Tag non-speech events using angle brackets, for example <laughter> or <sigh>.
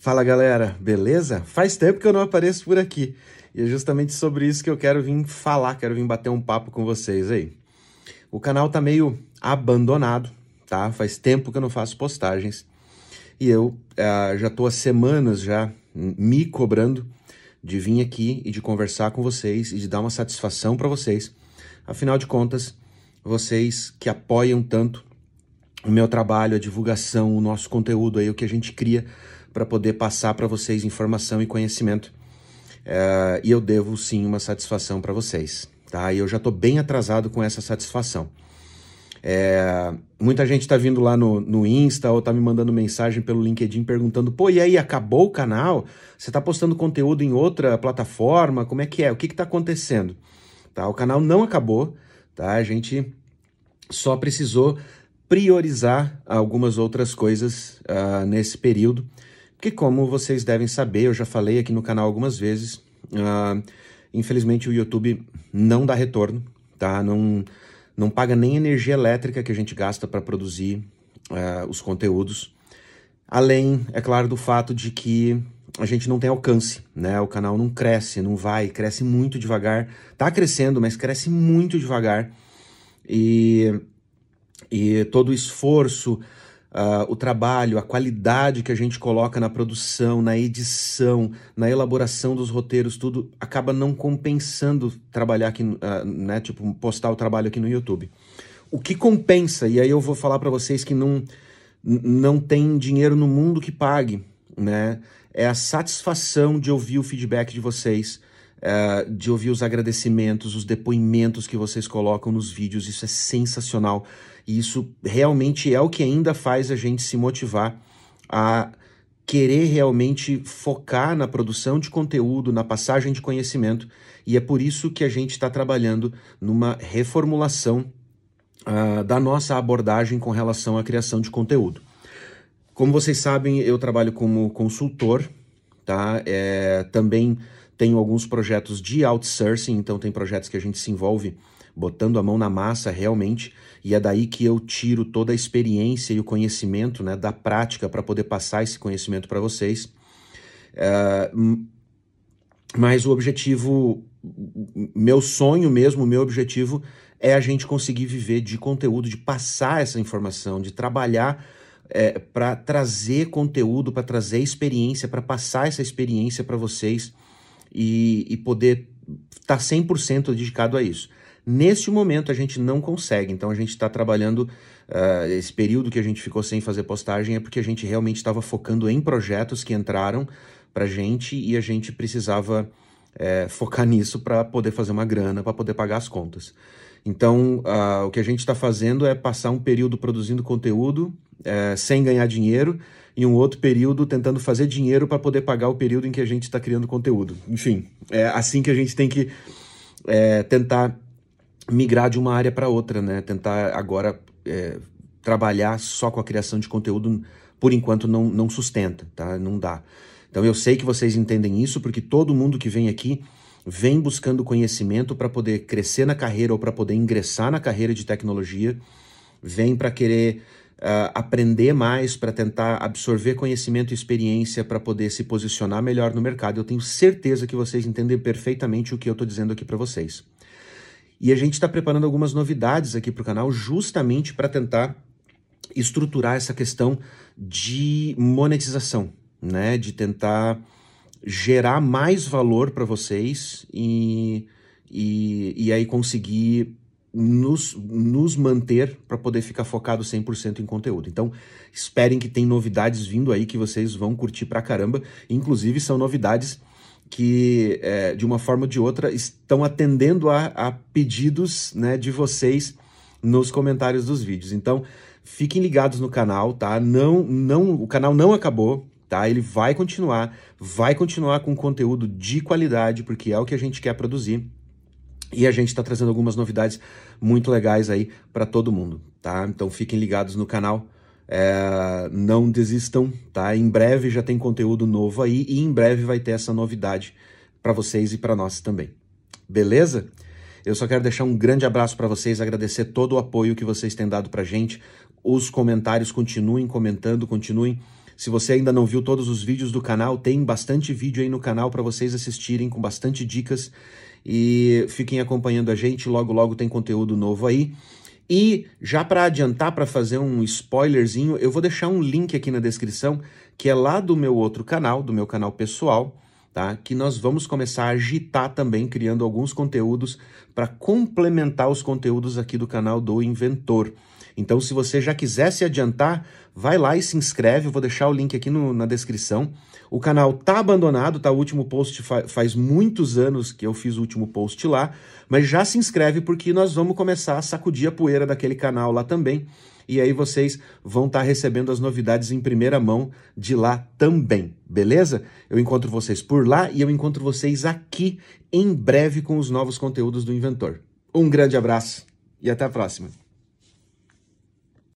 Fala galera, beleza? Faz tempo que eu não apareço por aqui e é justamente sobre isso que eu quero vir falar, quero vir bater um papo com vocês aí. O canal tá meio abandonado, tá? Faz tempo que eu não faço postagens e eu uh, já tô há semanas já me cobrando de vir aqui e de conversar com vocês e de dar uma satisfação para vocês. Afinal de contas, vocês que apoiam tanto o meu trabalho, a divulgação, o nosso conteúdo aí, o que a gente cria para poder passar para vocês informação e conhecimento. É, e eu devo sim uma satisfação para vocês, tá? E eu já estou bem atrasado com essa satisfação. É, muita gente está vindo lá no, no Insta ou está me mandando mensagem pelo LinkedIn perguntando: pô, e aí, acabou o canal? Você está postando conteúdo em outra plataforma? Como é que é? O que está acontecendo? Tá? O canal não acabou, tá? A gente só precisou priorizar algumas outras coisas uh, nesse período que como vocês devem saber, eu já falei aqui no canal algumas vezes, uh, infelizmente o YouTube não dá retorno, tá? Não, não paga nem energia elétrica que a gente gasta para produzir uh, os conteúdos. Além, é claro, do fato de que a gente não tem alcance, né? O canal não cresce, não vai, cresce muito devagar. Tá crescendo, mas cresce muito devagar. E, e todo o esforço, uh, o trabalho, a qualidade que a gente coloca na produção, na edição, na elaboração dos roteiros, tudo acaba não compensando trabalhar aqui, uh, né? Tipo, postar o trabalho aqui no YouTube. O que compensa, e aí eu vou falar para vocês que não, não tem dinheiro no mundo que pague, né? É a satisfação de ouvir o feedback de vocês, uh, de ouvir os agradecimentos, os depoimentos que vocês colocam nos vídeos. Isso é sensacional. E isso realmente é o que ainda faz a gente se motivar a querer realmente focar na produção de conteúdo, na passagem de conhecimento. E é por isso que a gente está trabalhando numa reformulação uh, da nossa abordagem com relação à criação de conteúdo. Como vocês sabem, eu trabalho como consultor, tá? É, também tenho alguns projetos de outsourcing, então tem projetos que a gente se envolve botando a mão na massa realmente, e é daí que eu tiro toda a experiência e o conhecimento né, da prática para poder passar esse conhecimento para vocês. É, mas o objetivo, meu sonho mesmo, meu objetivo é a gente conseguir viver de conteúdo, de passar essa informação, de trabalhar é, para trazer conteúdo, para trazer experiência, para passar essa experiência para vocês e, e poder estar tá 100% dedicado a isso. Neste momento a gente não consegue, então a gente está trabalhando. Uh, esse período que a gente ficou sem fazer postagem é porque a gente realmente estava focando em projetos que entraram para gente e a gente precisava é, focar <laughs> nisso para poder fazer uma grana, para poder pagar as contas. Então, uh, o que a gente está fazendo é passar um período produzindo conteúdo é, sem ganhar dinheiro e um outro período tentando fazer dinheiro para poder pagar o período em que a gente está criando conteúdo. Enfim, é assim que a gente tem que é, tentar migrar de uma área para outra, né? Tentar agora é, trabalhar só com a criação de conteúdo, por enquanto não, não sustenta, tá? Não dá. Então eu sei que vocês entendem isso, porque todo mundo que vem aqui vem buscando conhecimento para poder crescer na carreira ou para poder ingressar na carreira de tecnologia, vem para querer uh, aprender mais, para tentar absorver conhecimento e experiência para poder se posicionar melhor no mercado. Eu tenho certeza que vocês entendem perfeitamente o que eu estou dizendo aqui para vocês. E a gente está preparando algumas novidades aqui para o canal justamente para tentar estruturar essa questão de monetização, né? De tentar gerar mais valor para vocês e, e, e aí conseguir nos, nos manter para poder ficar focado 100% em conteúdo. Então, esperem que tem novidades vindo aí que vocês vão curtir pra caramba. Inclusive, são novidades que, é, de uma forma ou de outra, estão atendendo a, a pedidos né, de vocês nos comentários dos vídeos. Então, fiquem ligados no canal, tá? Não, não, o canal não acabou, tá? Ele vai continuar, vai continuar com conteúdo de qualidade, porque é o que a gente quer produzir. E a gente está trazendo algumas novidades muito legais aí para todo mundo, tá? Então fiquem ligados no canal. É, não desistam, tá? Em breve já tem conteúdo novo aí e em breve vai ter essa novidade para vocês e para nós também. Beleza? Eu só quero deixar um grande abraço para vocês, agradecer todo o apoio que vocês têm dado para gente. Os comentários continuem comentando, continuem Se você ainda não viu todos os vídeos do canal, tem bastante vídeo aí no canal para vocês assistirem com bastante dicas e fiquem acompanhando a gente, logo logo tem conteúdo novo aí. E já para adiantar, para fazer um spoilerzinho, eu vou deixar um link aqui na descrição, que é lá do meu outro canal, do meu canal pessoal, tá? Que nós vamos começar a agitar também, criando alguns conteúdos para complementar os conteúdos aqui do canal do Inventor. Então, se você já quiser se adiantar, vai lá e se inscreve. Eu vou deixar o link aqui no, na descrição. O canal tá abandonado, tá? O último post fa faz muitos anos que eu fiz o último post lá, mas já se inscreve porque nós vamos começar a sacudir a poeira daquele canal lá também. E aí vocês vão estar tá recebendo as novidades em primeira mão de lá também, beleza? Eu encontro vocês por lá e eu encontro vocês aqui em breve com os novos conteúdos do Inventor. Um grande abraço e até a próxima.